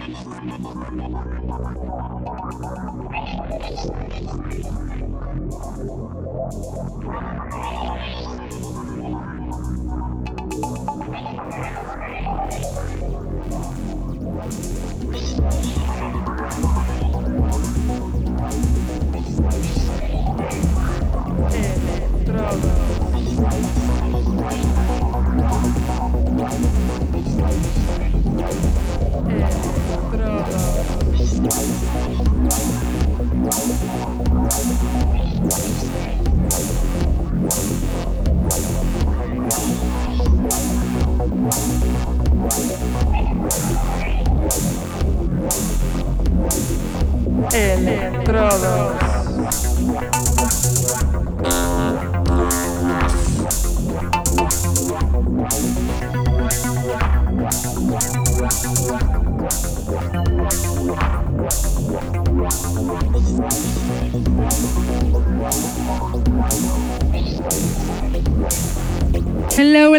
Estrada. Electrodos.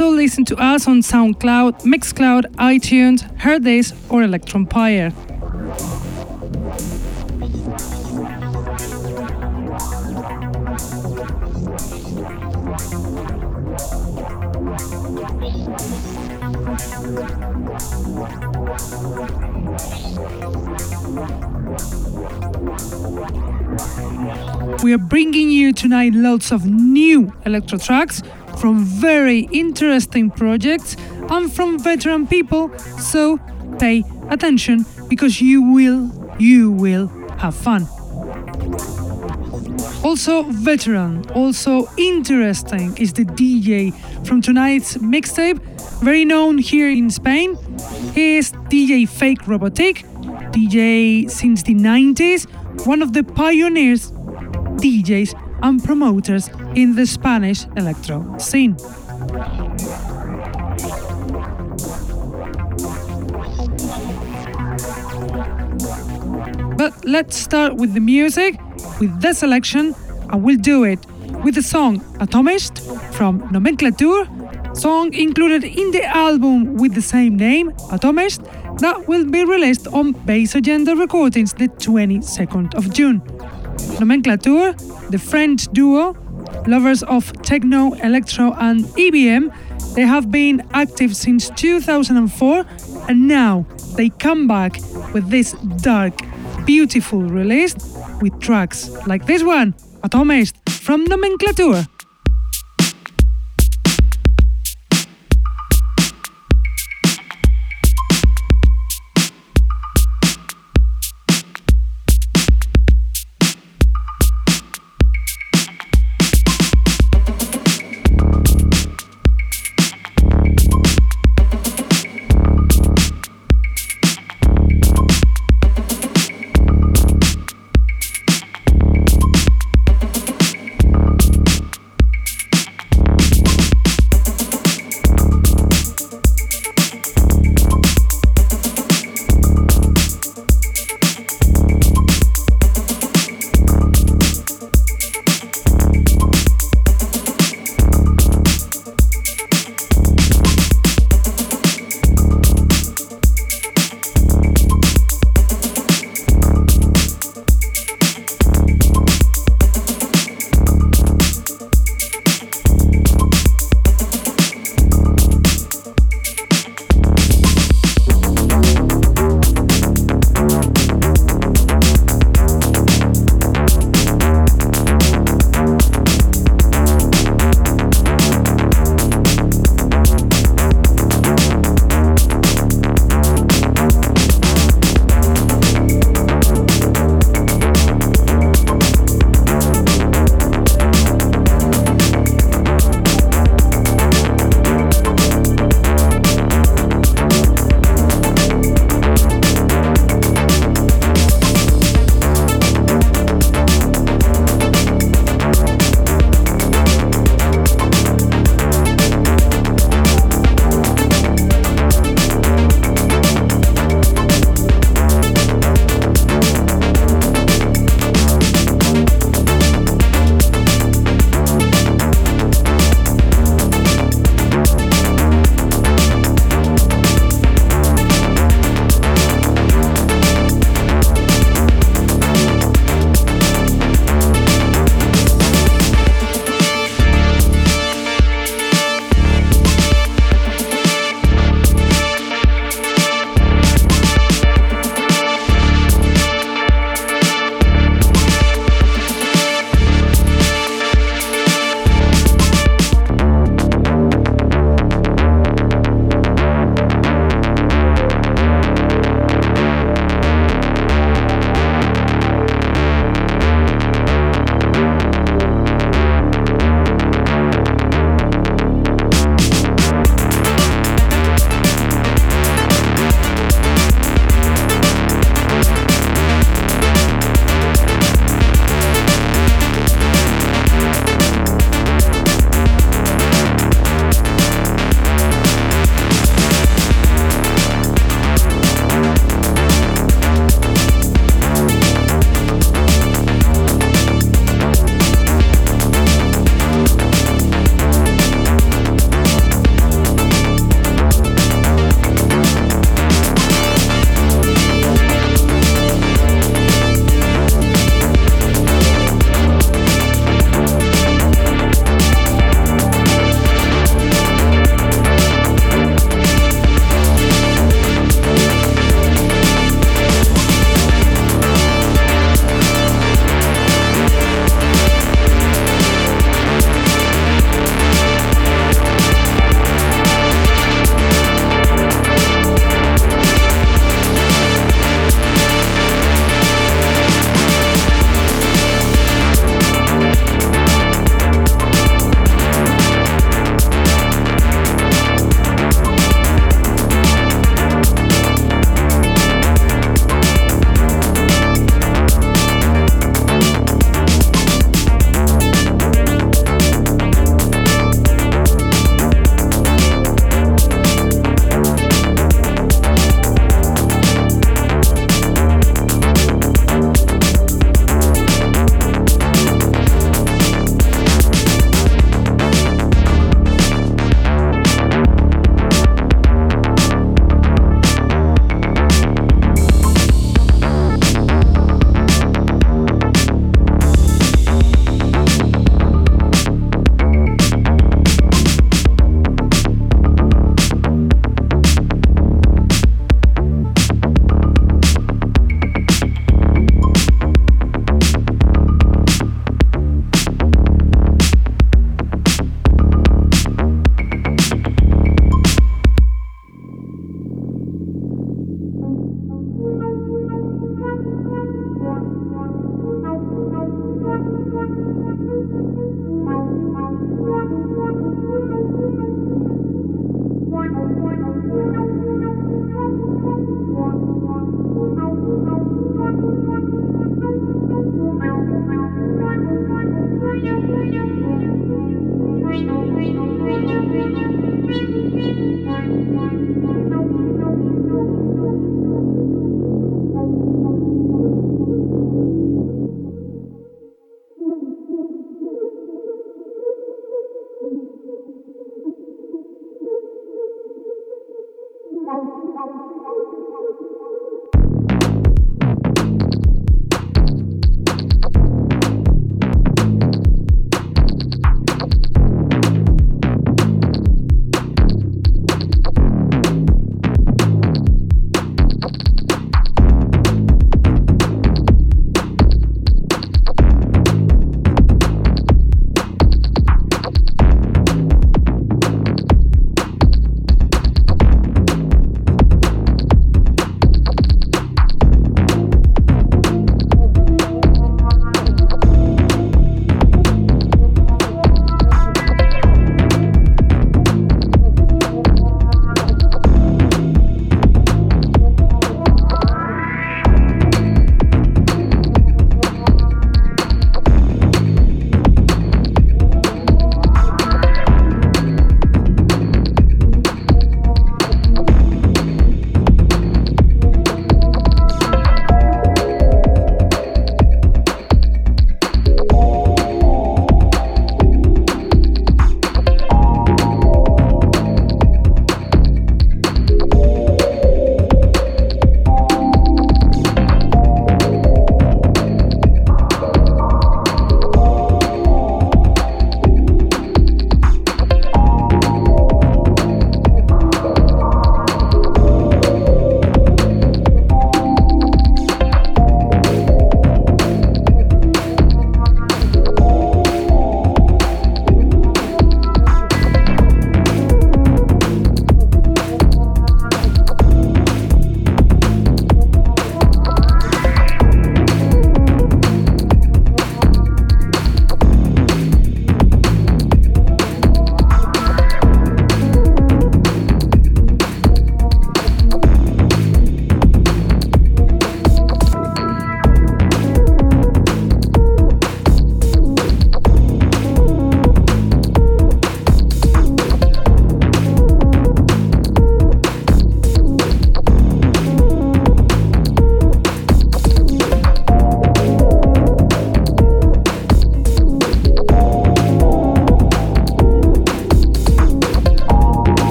Also listen to us on SoundCloud, Mixcloud, iTunes, Hearthis, or Electronpire. We are bringing you tonight lots of new electro tracks from very interesting projects and from veteran people, so pay attention because you will, you will have fun. Also, veteran, also interesting is the DJ from tonight's mixtape, very known here in Spain. He is DJ Fake Robotic, DJ since the 90s, one of the pioneers DJs and promoters in the Spanish electro scene. But let's start with the music, with the selection, and we'll do it with the song Atomist from Nomenclature, song included in the album with the same name, Atomist, that will be released on Bass Agenda Recordings the 22nd of June. Nomenclature, the French duo, lovers of techno, electro, and EBM, they have been active since 2004 and now they come back with this dark, beautiful release with tracks like this one, Atomist from Nomenclature.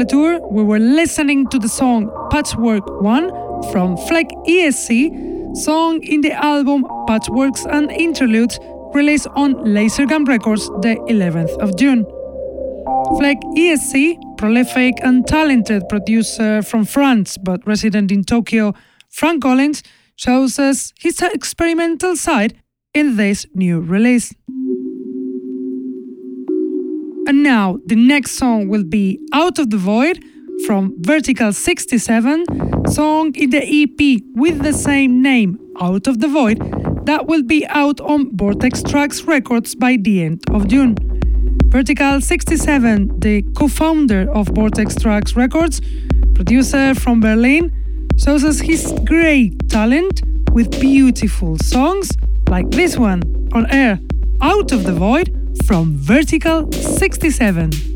We were listening to the song Patchwork 1 from Fleck ESC, song in the album Patchworks and Interludes, released on Lasergun Records the 11th of June. Fleck ESC, prolific and talented producer from France but resident in Tokyo, Frank Collins, shows us his experimental side in this new release. And now the next song will be Out of the Void from Vertical 67, song in the EP with the same name, Out of the Void, that will be out on Vortex Tracks Records by the end of June. Vertical 67, the co founder of Vortex Tracks Records, producer from Berlin, shows us his great talent with beautiful songs like this one on air, Out of the Void from Vertical 67.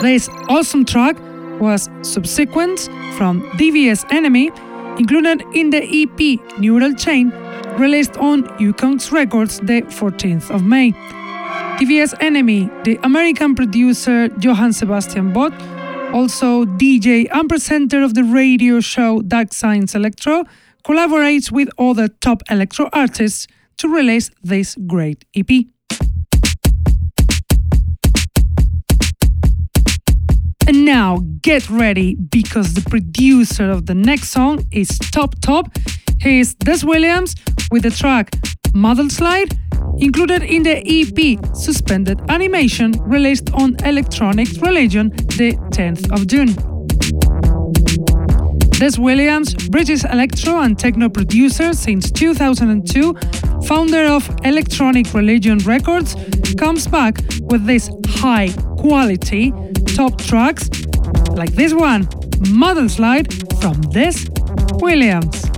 This awesome track was Subsequence from DVS Enemy, included in the EP Neural Chain, released on Ukongs Records the 14th of May. DVS Enemy, the American producer Johann Sebastian Bott, also DJ and presenter of the radio show Dark Science Electro, collaborates with other top electro artists to release this great EP. Now get ready because the producer of the next song is Top Top. He is Des Williams with the track Model Slide, included in the EP Suspended Animation released on Electronic Religion the 10th of June. Des Williams, British electro and techno producer since 2002, founder of Electronic Religion Records, comes back with this high quality top tracks like this one, Model Slide from Des Williams.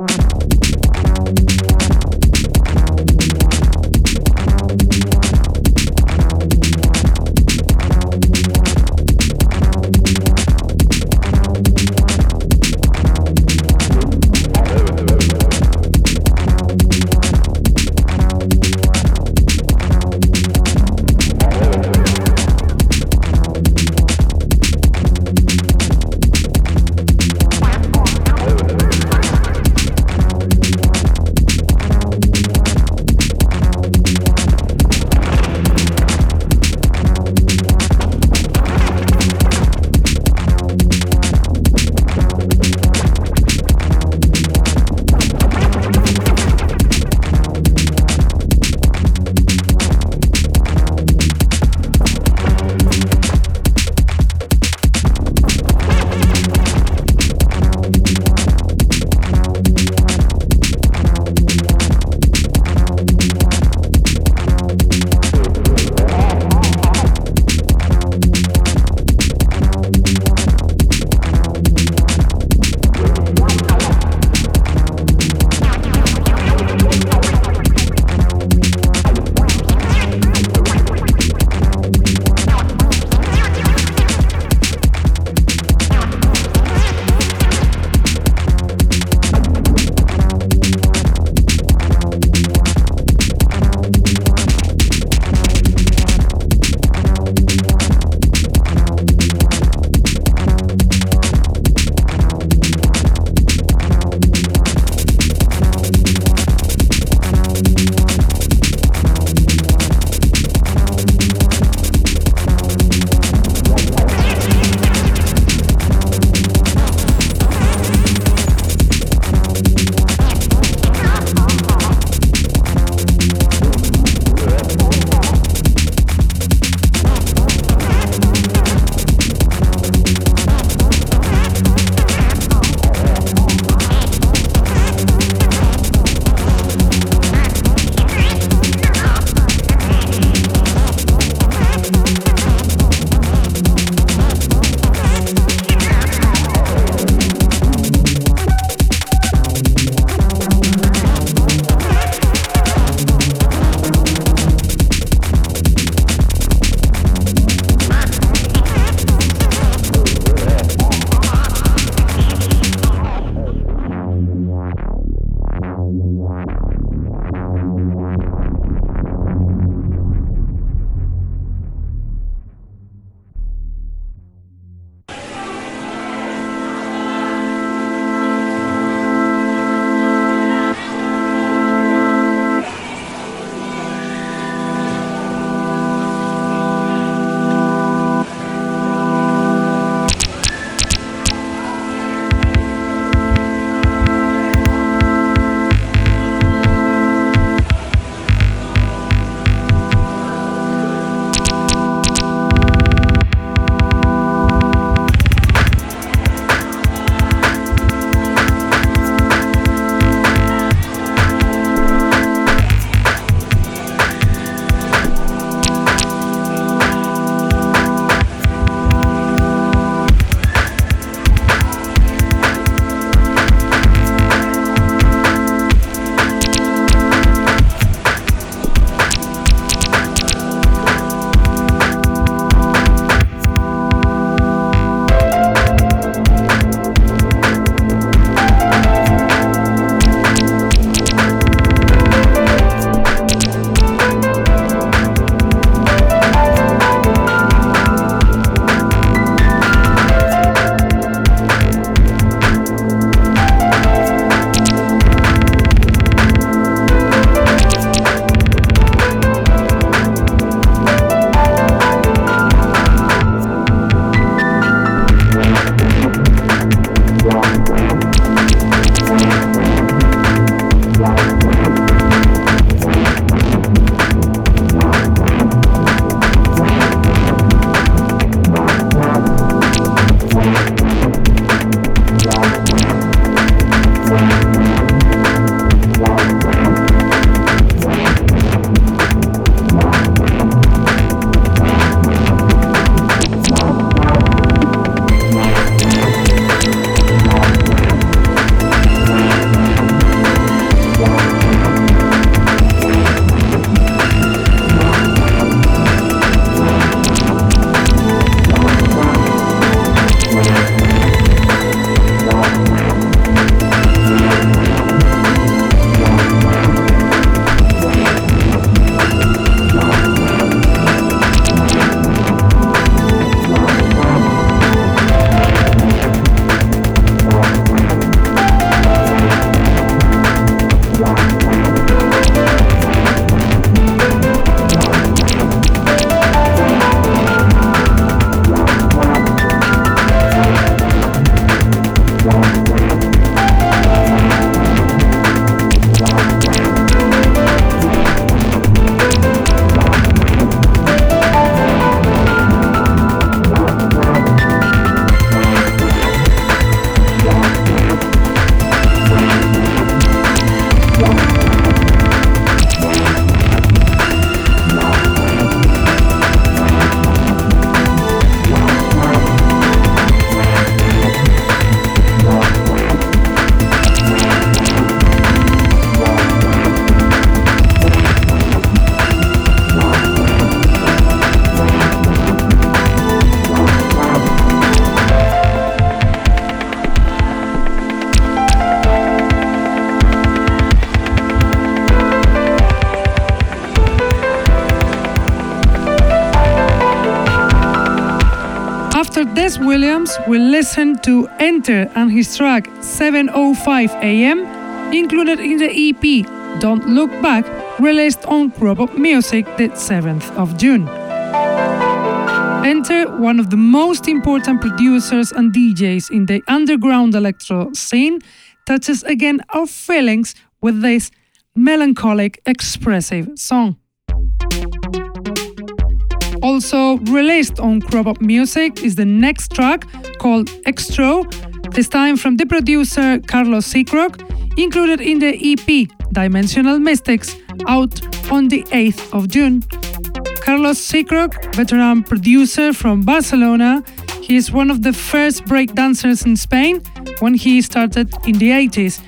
Wow. Des Williams will listen to Enter and his track 705 AM, included in the EP Don't Look Back, released on Robot Music the 7th of June. Enter one of the most important producers and DJs in the underground electro scene touches again our feelings with this melancholic, expressive song. Also released on Crop Up Music is the next track called Extro, this time from the producer Carlos Seacrock, included in the EP Dimensional Mystics, out on the 8th of June. Carlos Seacrock, veteran producer from Barcelona, he is one of the first breakdancers in Spain when he started in the 80s.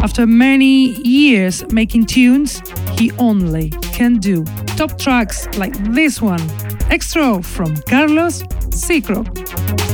After many years making tunes, he only can do top tracks like this one, Extra from Carlos Seacrock.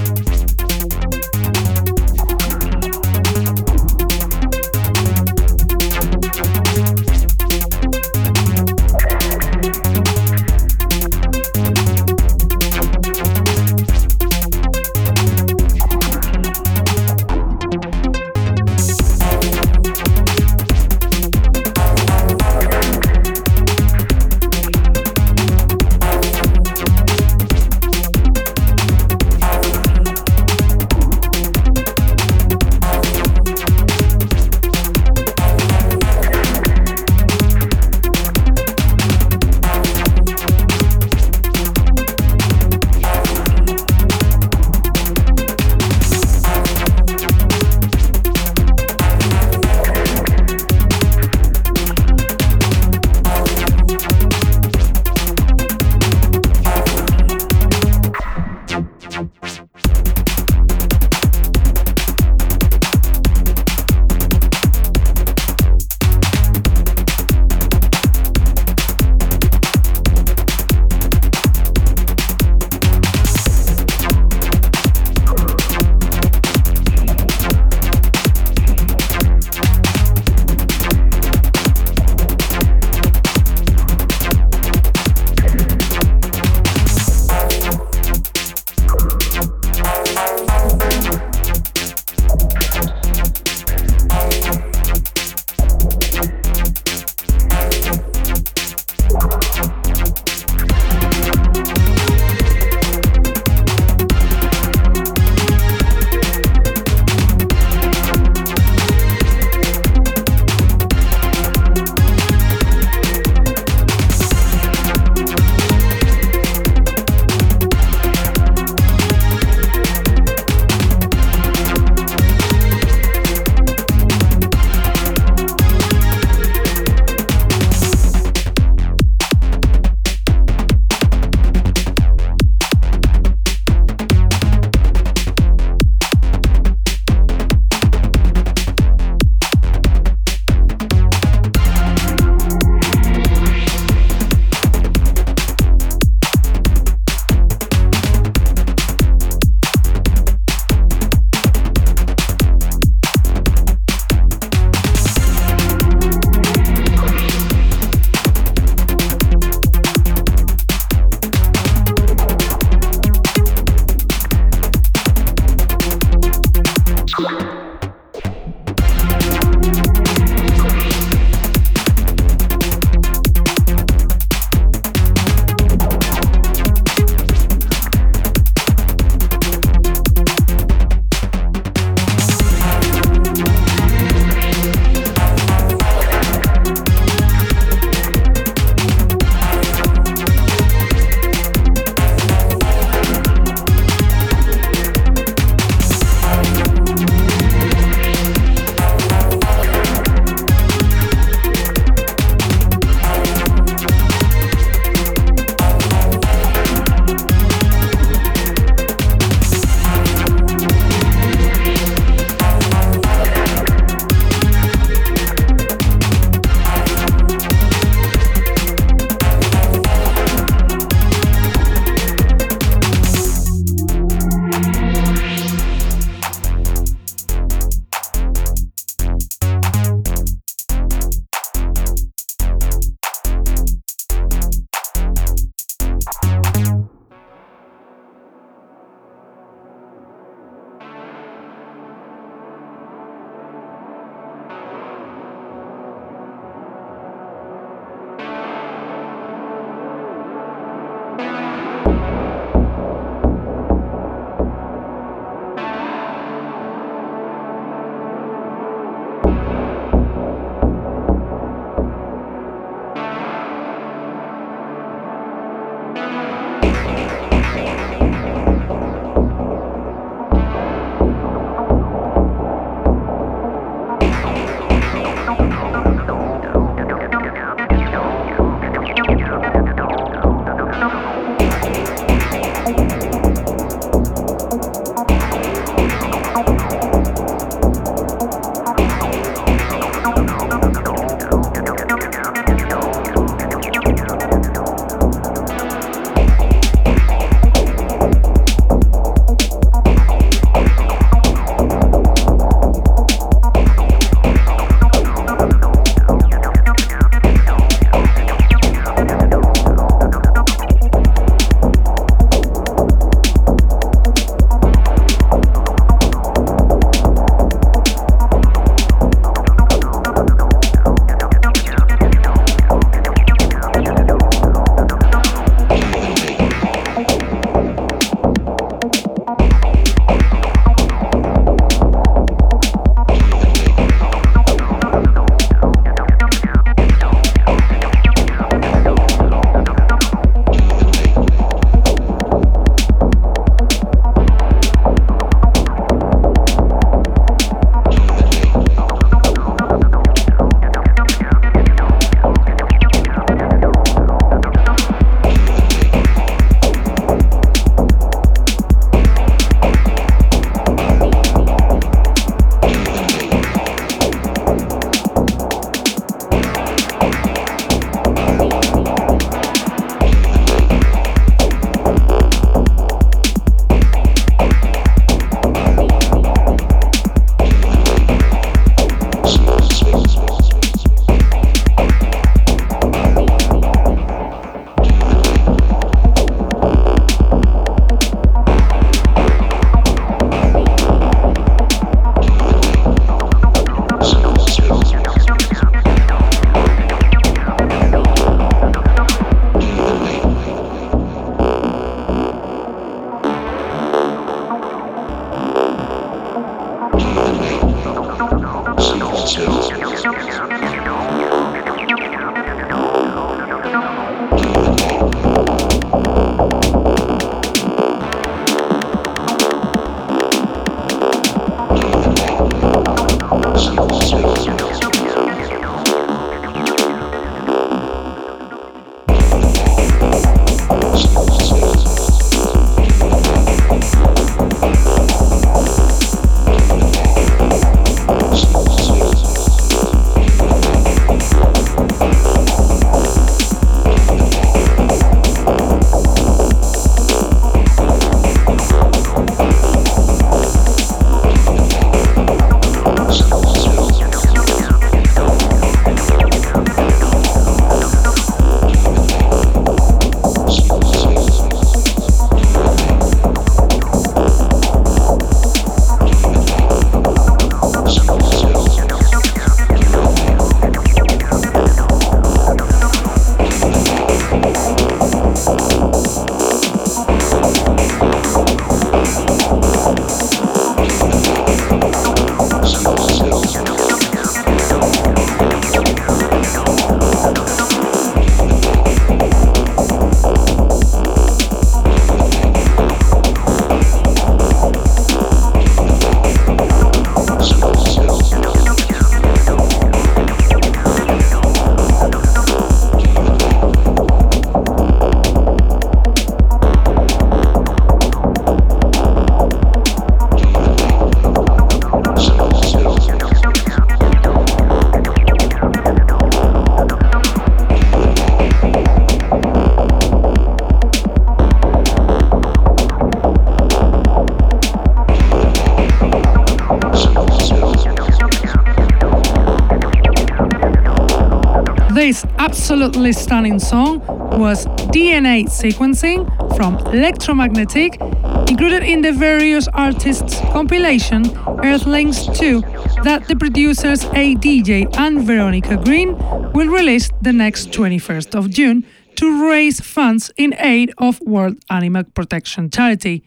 Absolutely stunning song was DNA Sequencing from Electromagnetic, included in the various artists' compilation Earthlings 2 that the producers ADJ and Veronica Green will release the next 21st of June to raise funds in aid of World Animal Protection Charity.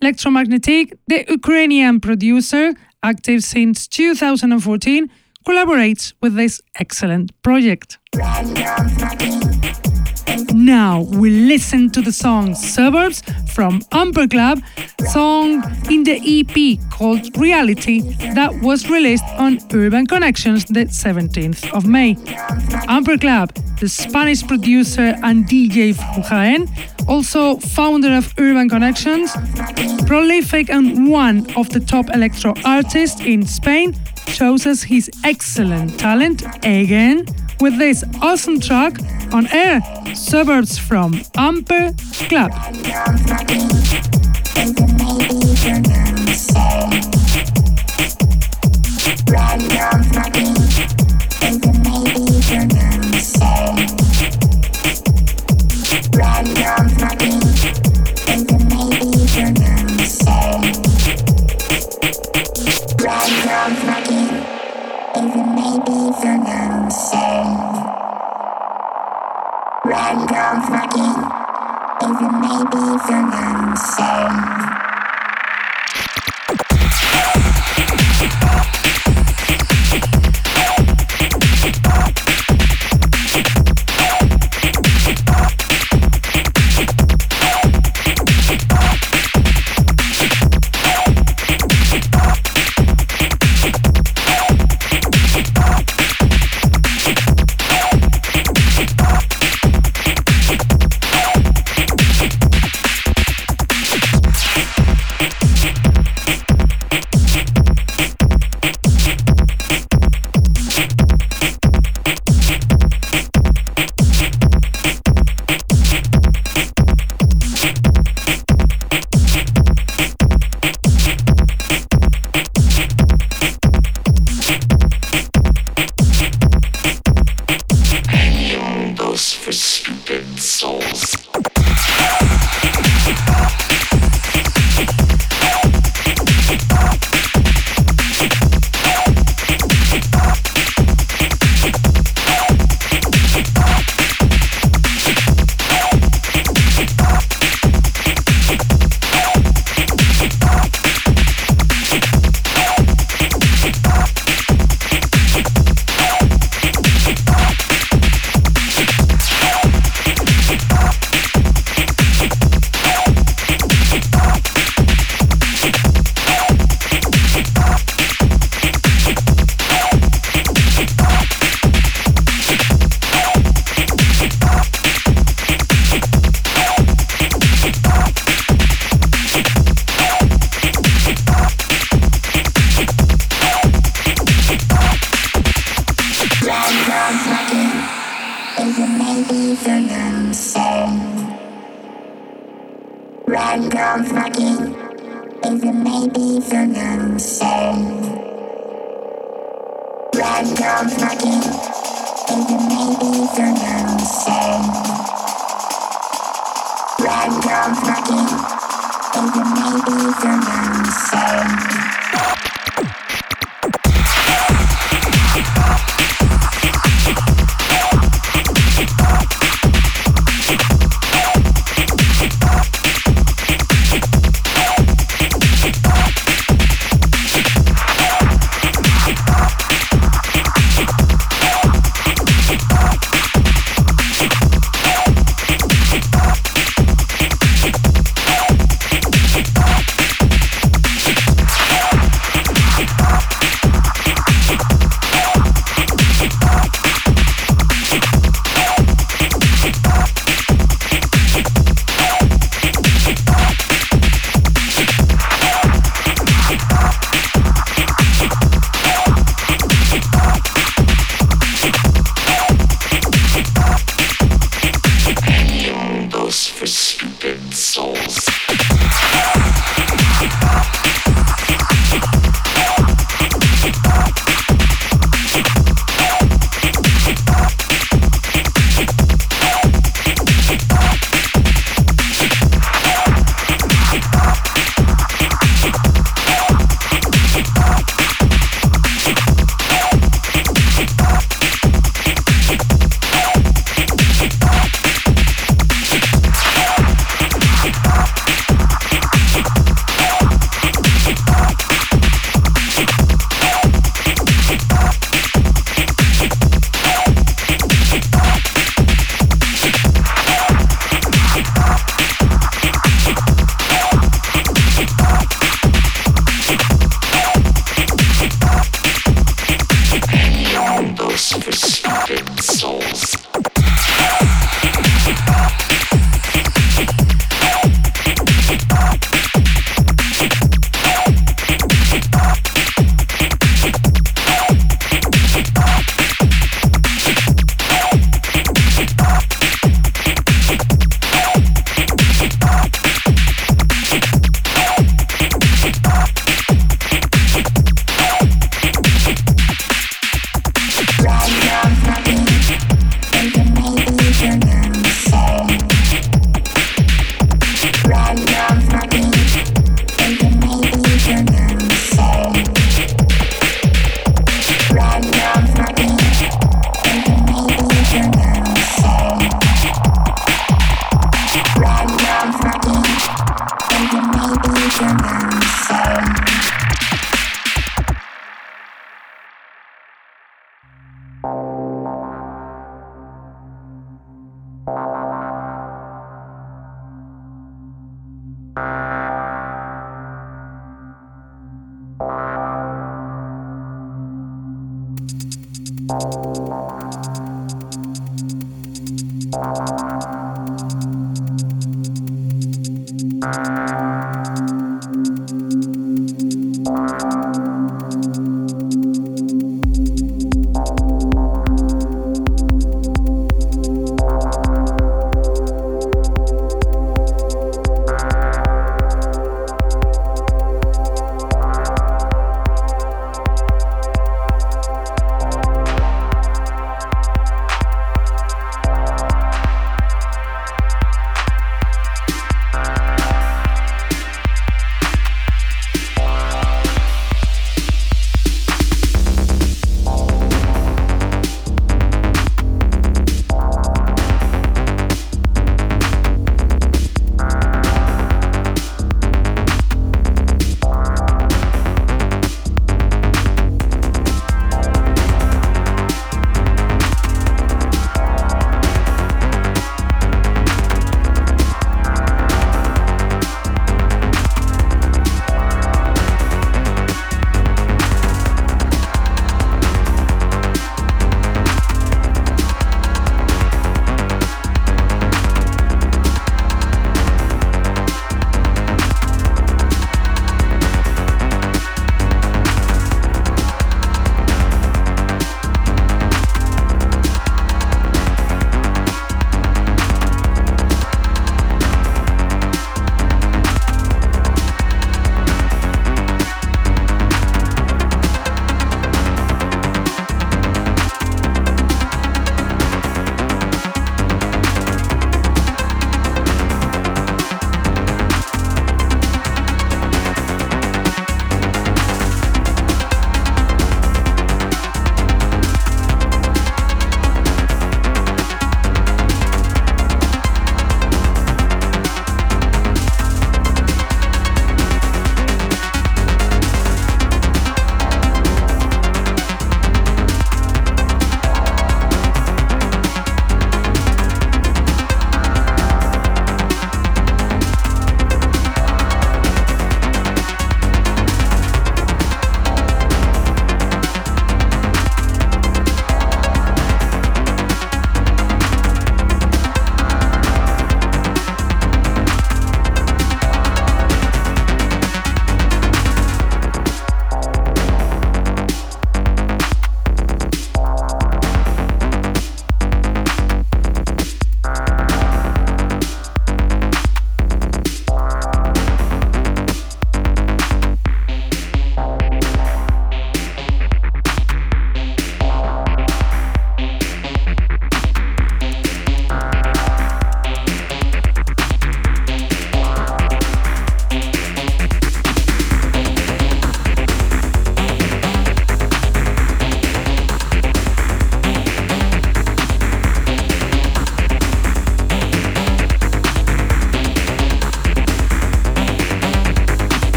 Electromagnetic, the Ukrainian producer, active since 2014, collaborates with this excellent project. Now we listen to the song Suburbs from Amper Club, song in the EP called Reality that was released on Urban Connections the 17th of May. Amper Club, the Spanish producer and DJ from Jaén, also founder of Urban Connections, prolific and one of the top electro artists in Spain, shows us his excellent talent again with this awesome track on air Suburbs from Amper Club. Random fucking even maybe the same.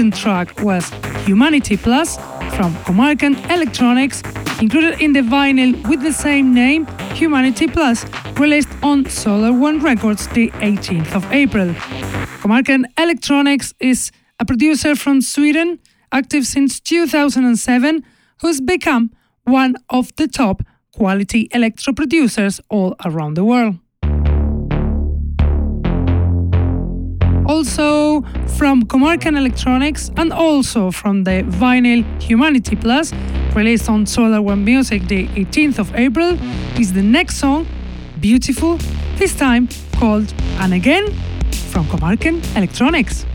Potent track was Humanity Plus from Comarcan Electronics, included in the vinyl with the same name, Humanity Plus, released on Solar One Records the 18th of April. Comarcan Electronics is a producer from Sweden, active since 2007, who's become one of the top quality electro producers all around the world. Also from Comarcan Electronics and also from the vinyl Humanity Plus, released on Solar One Music the 18th of April, is the next song, Beautiful, this time called And Again from Comarcan Electronics.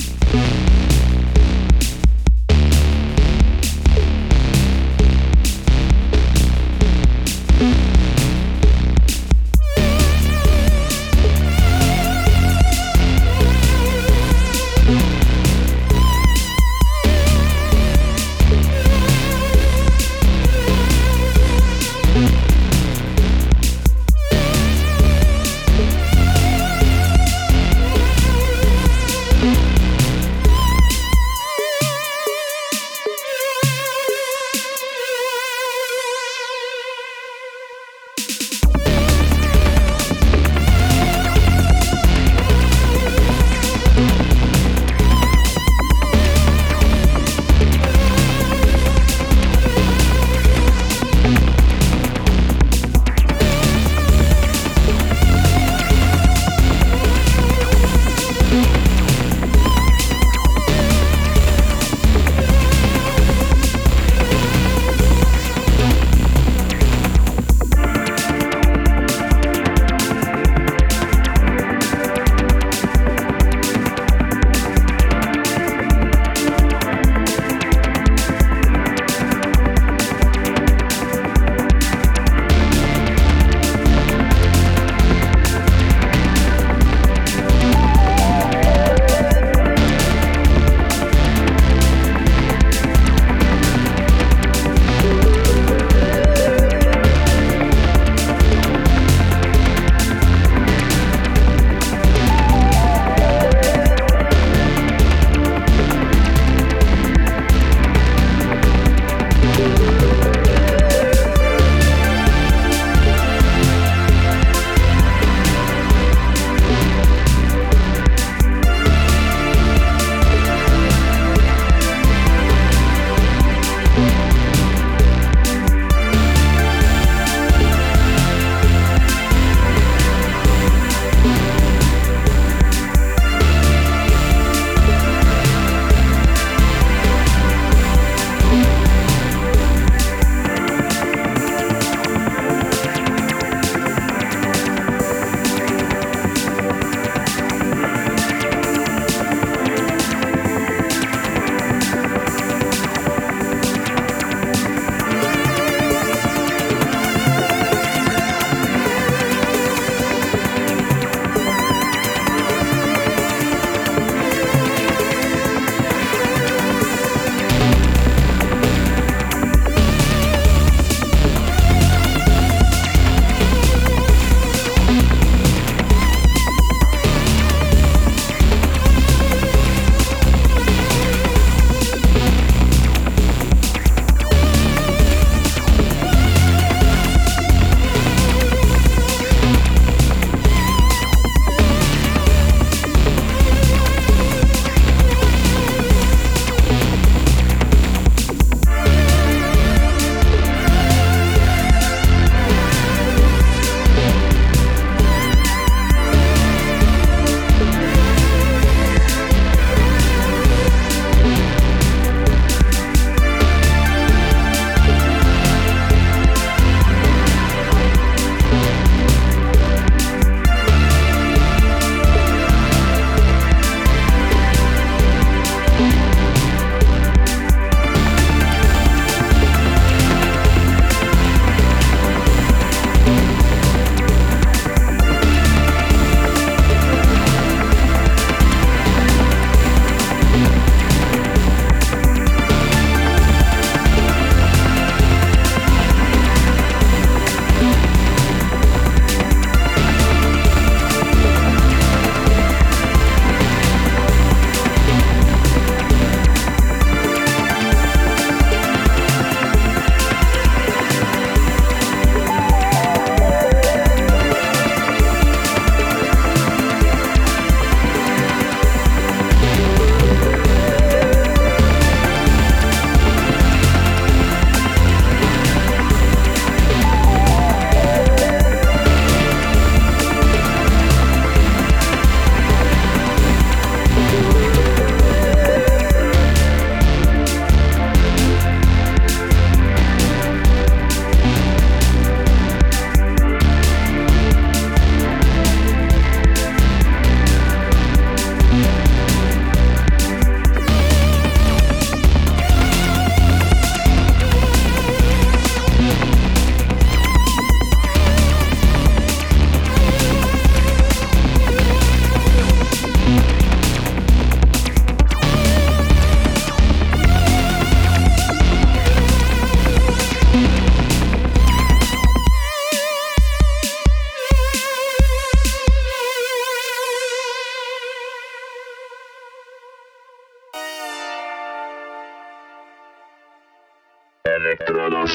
Electrodos.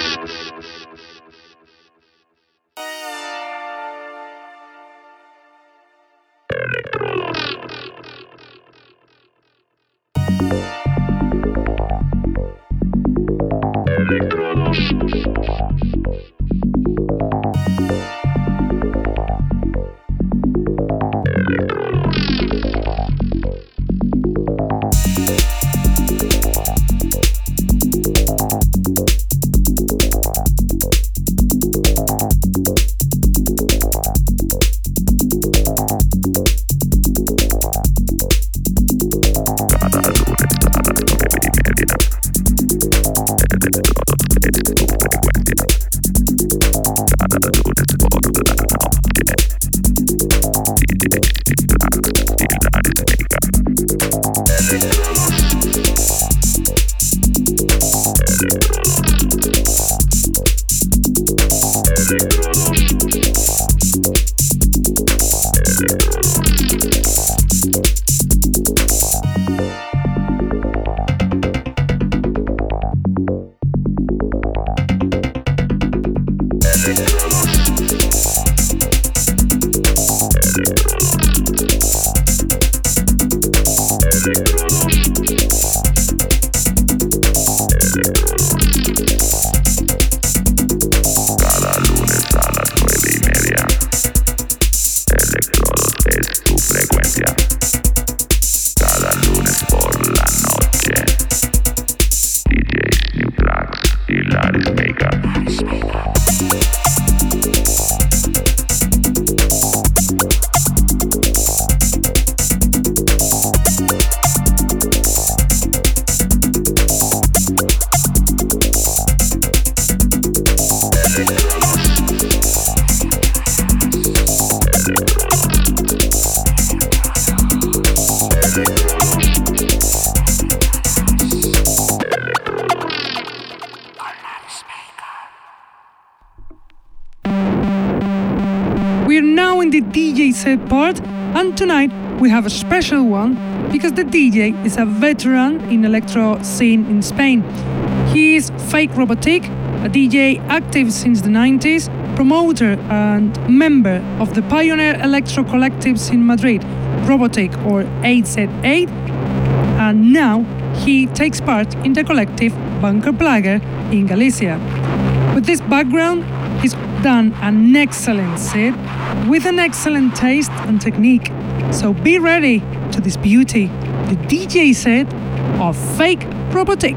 Special one because the DJ is a veteran in electro scene in Spain. He is Fake Robotic, a DJ active since the 90s, promoter and member of the pioneer electro collectives in Madrid, Robotic or 8Z8, and now he takes part in the collective Bunker Plager in Galicia. With this background, he's done an excellent set with an excellent taste and technique. So be ready to this beauty, the DJ set of Fake Robotic.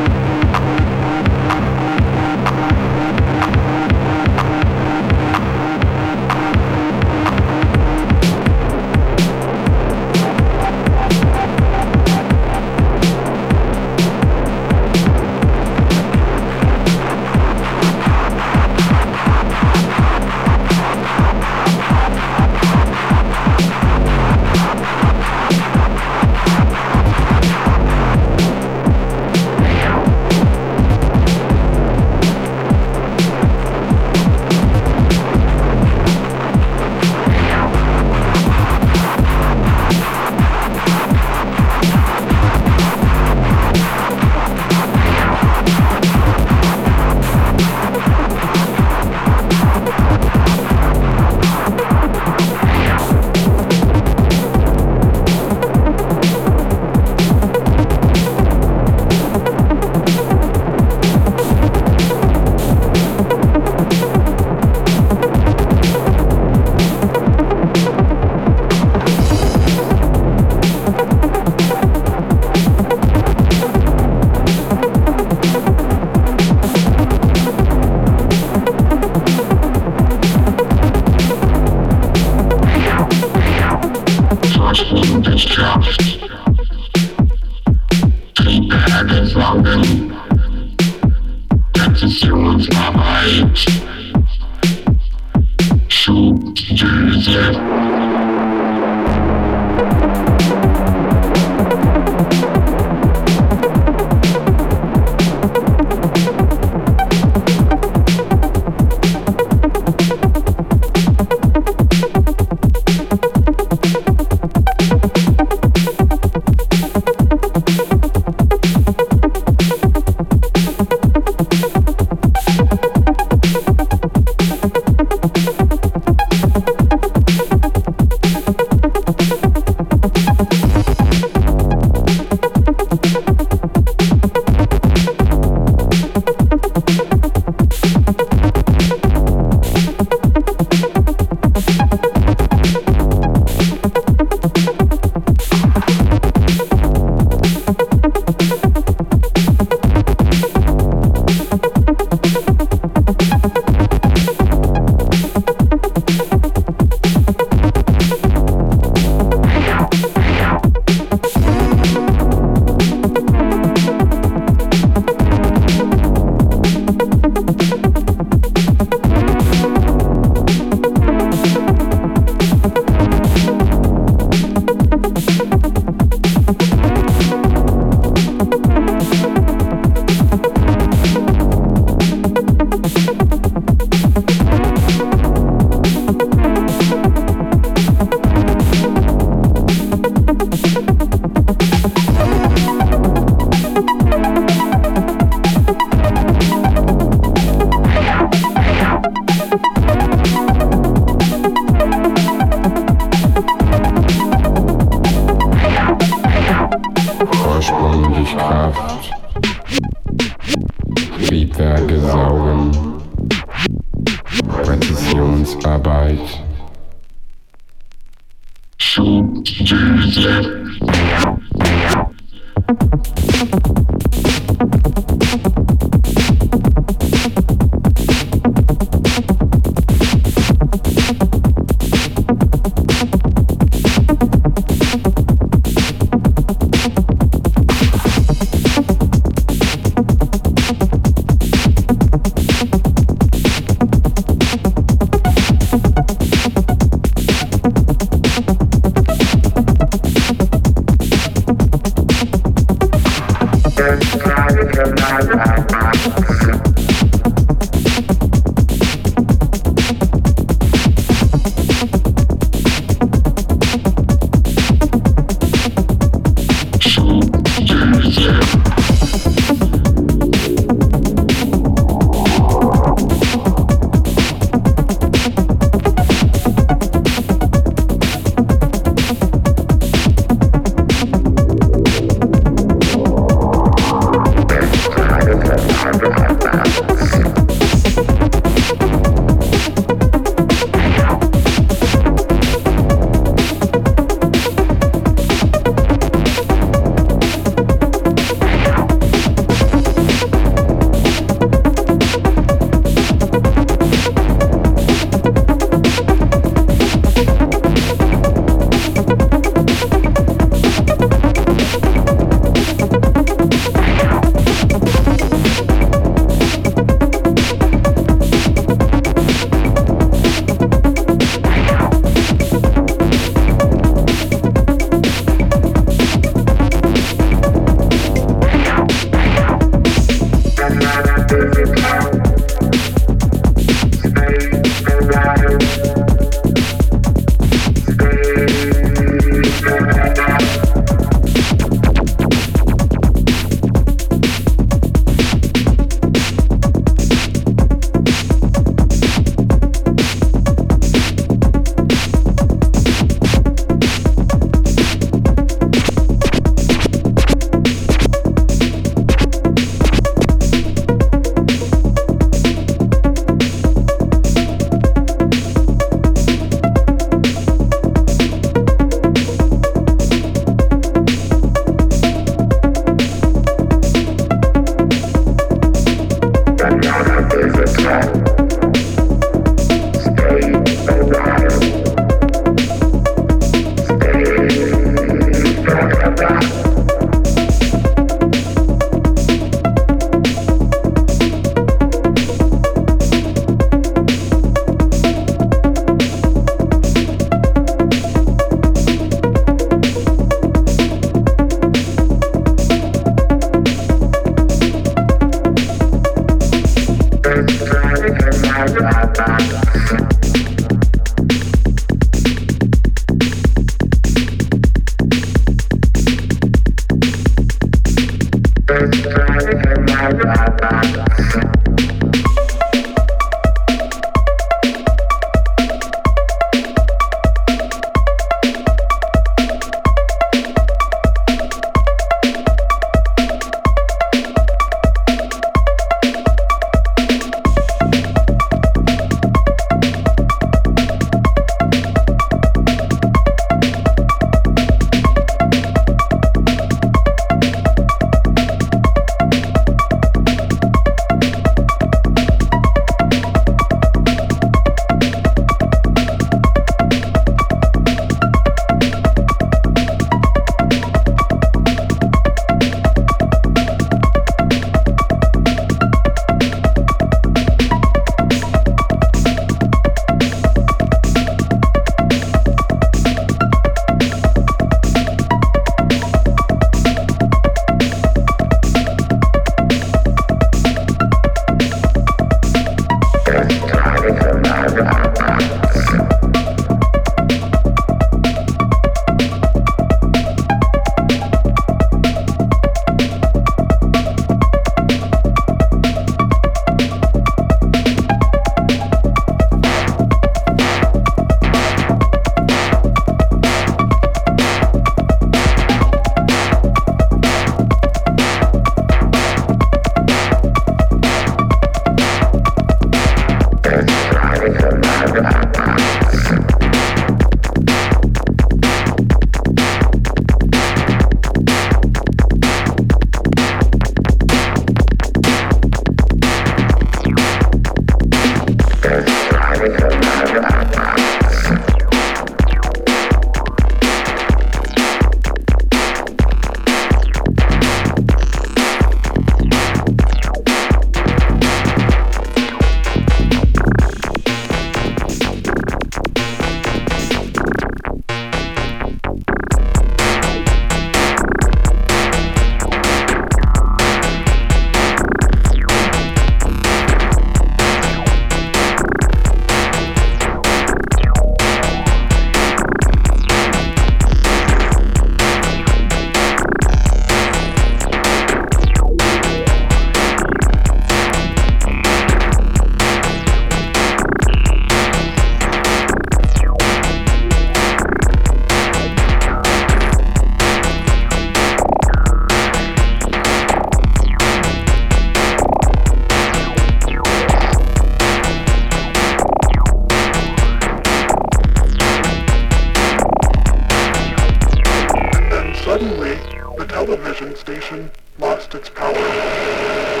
Television station lost its power.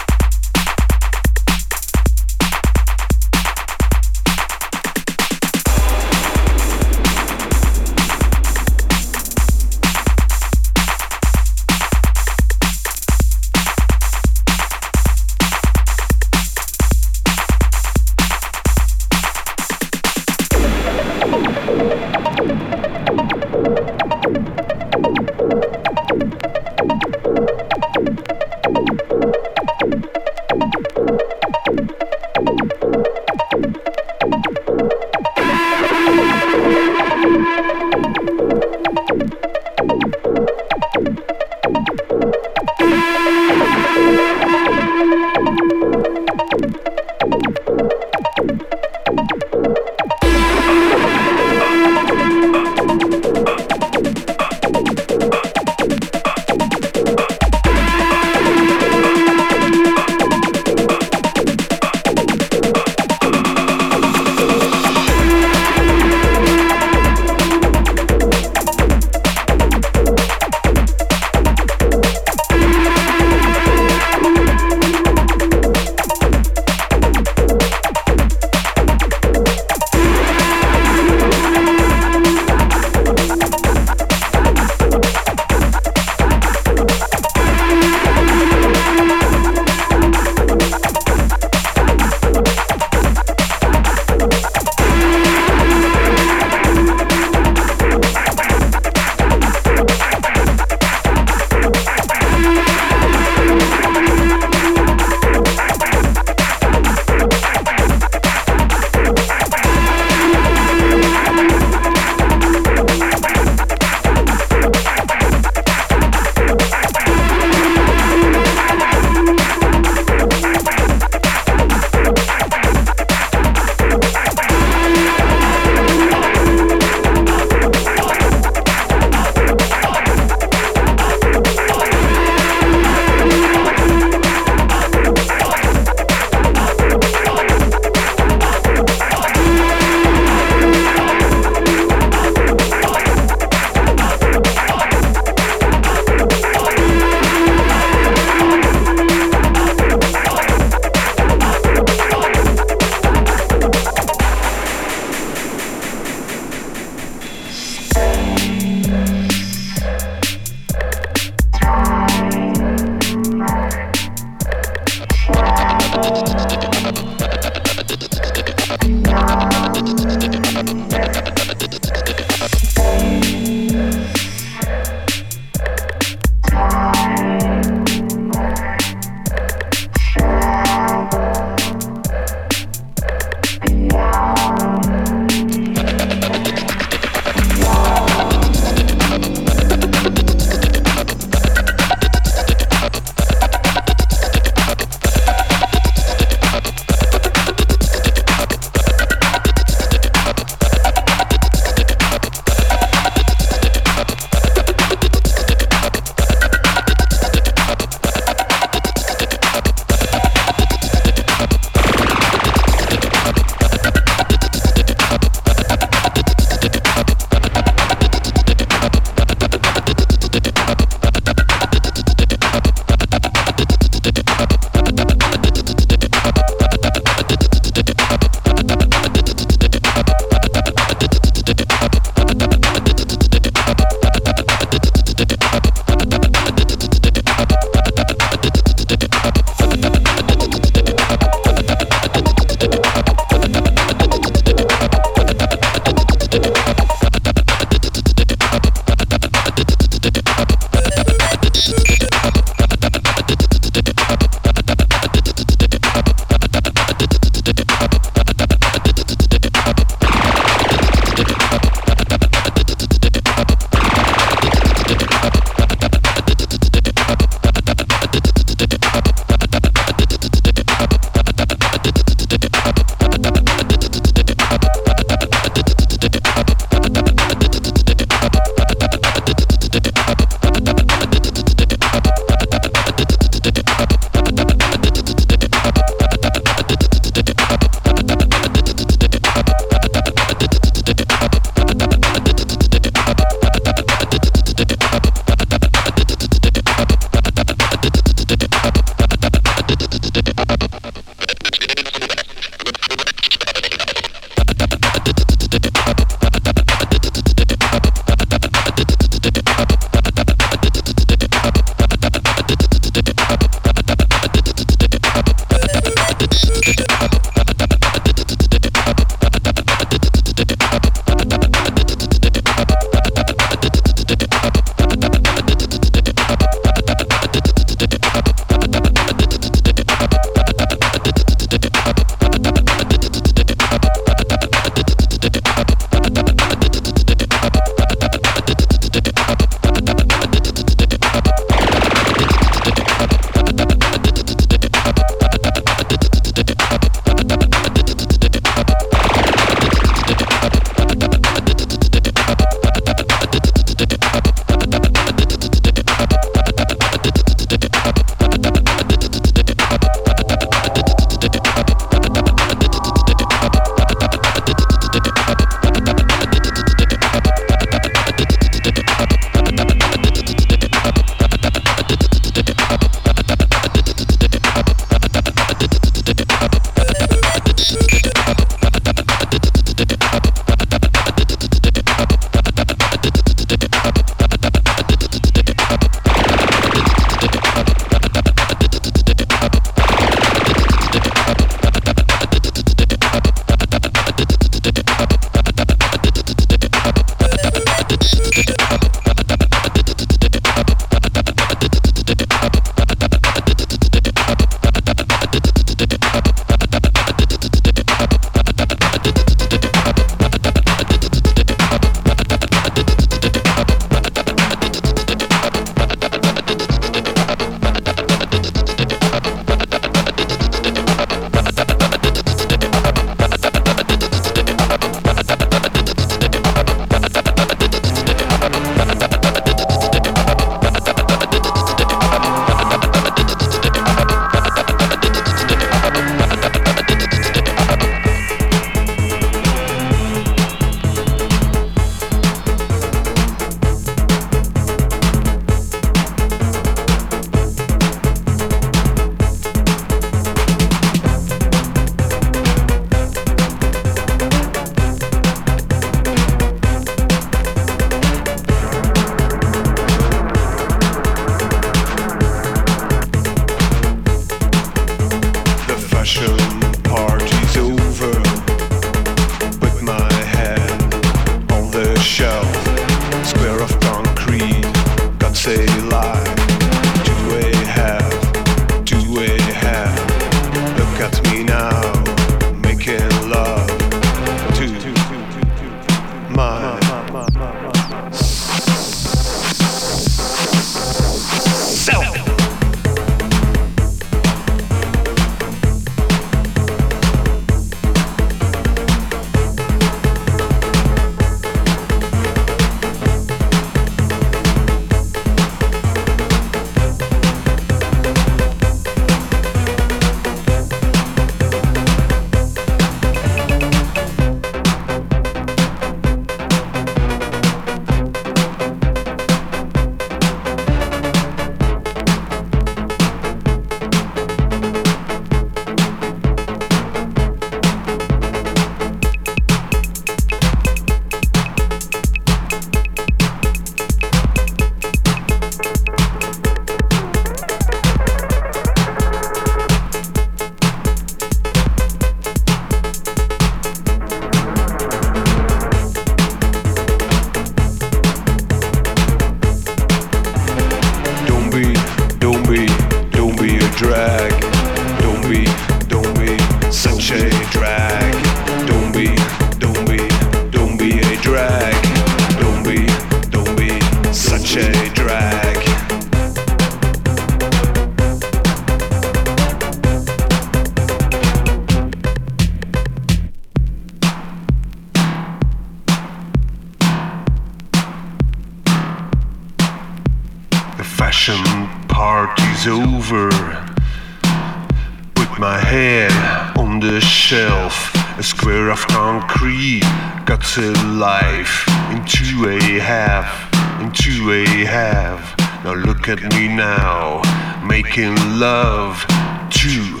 At me now, making love to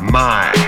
my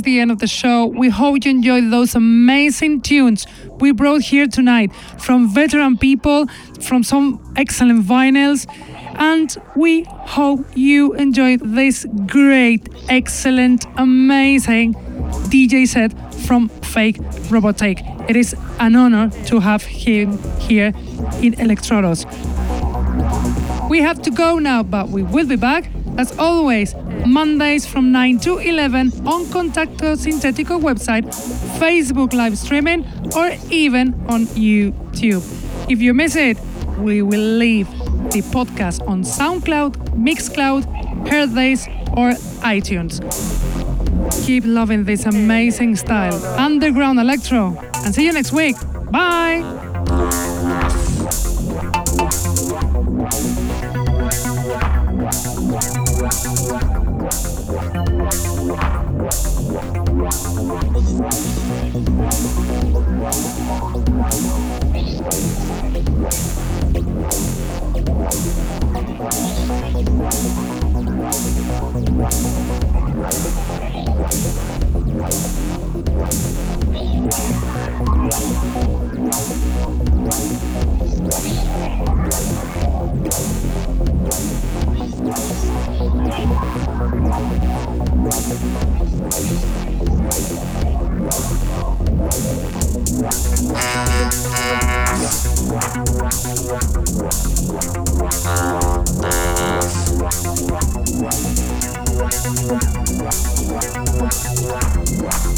is the end of the show. We hope you enjoyed those amazing tunes we brought here tonight from veteran people, from some excellent vinyls, and we hope you enjoyed this great, excellent, amazing DJ set from Fake Robotic. It is an honor to have him here in Electrodos. We have to go now, but we will be back as always Mondays from 9 to 11 on Contacto Sintetico website, Facebook live streaming, or even on YouTube. If you miss it, we will leave the podcast on SoundCloud, Mixcloud, Hearthis, or iTunes. Keep loving this amazing style, underground electro, and see you next week. Bye! Wow.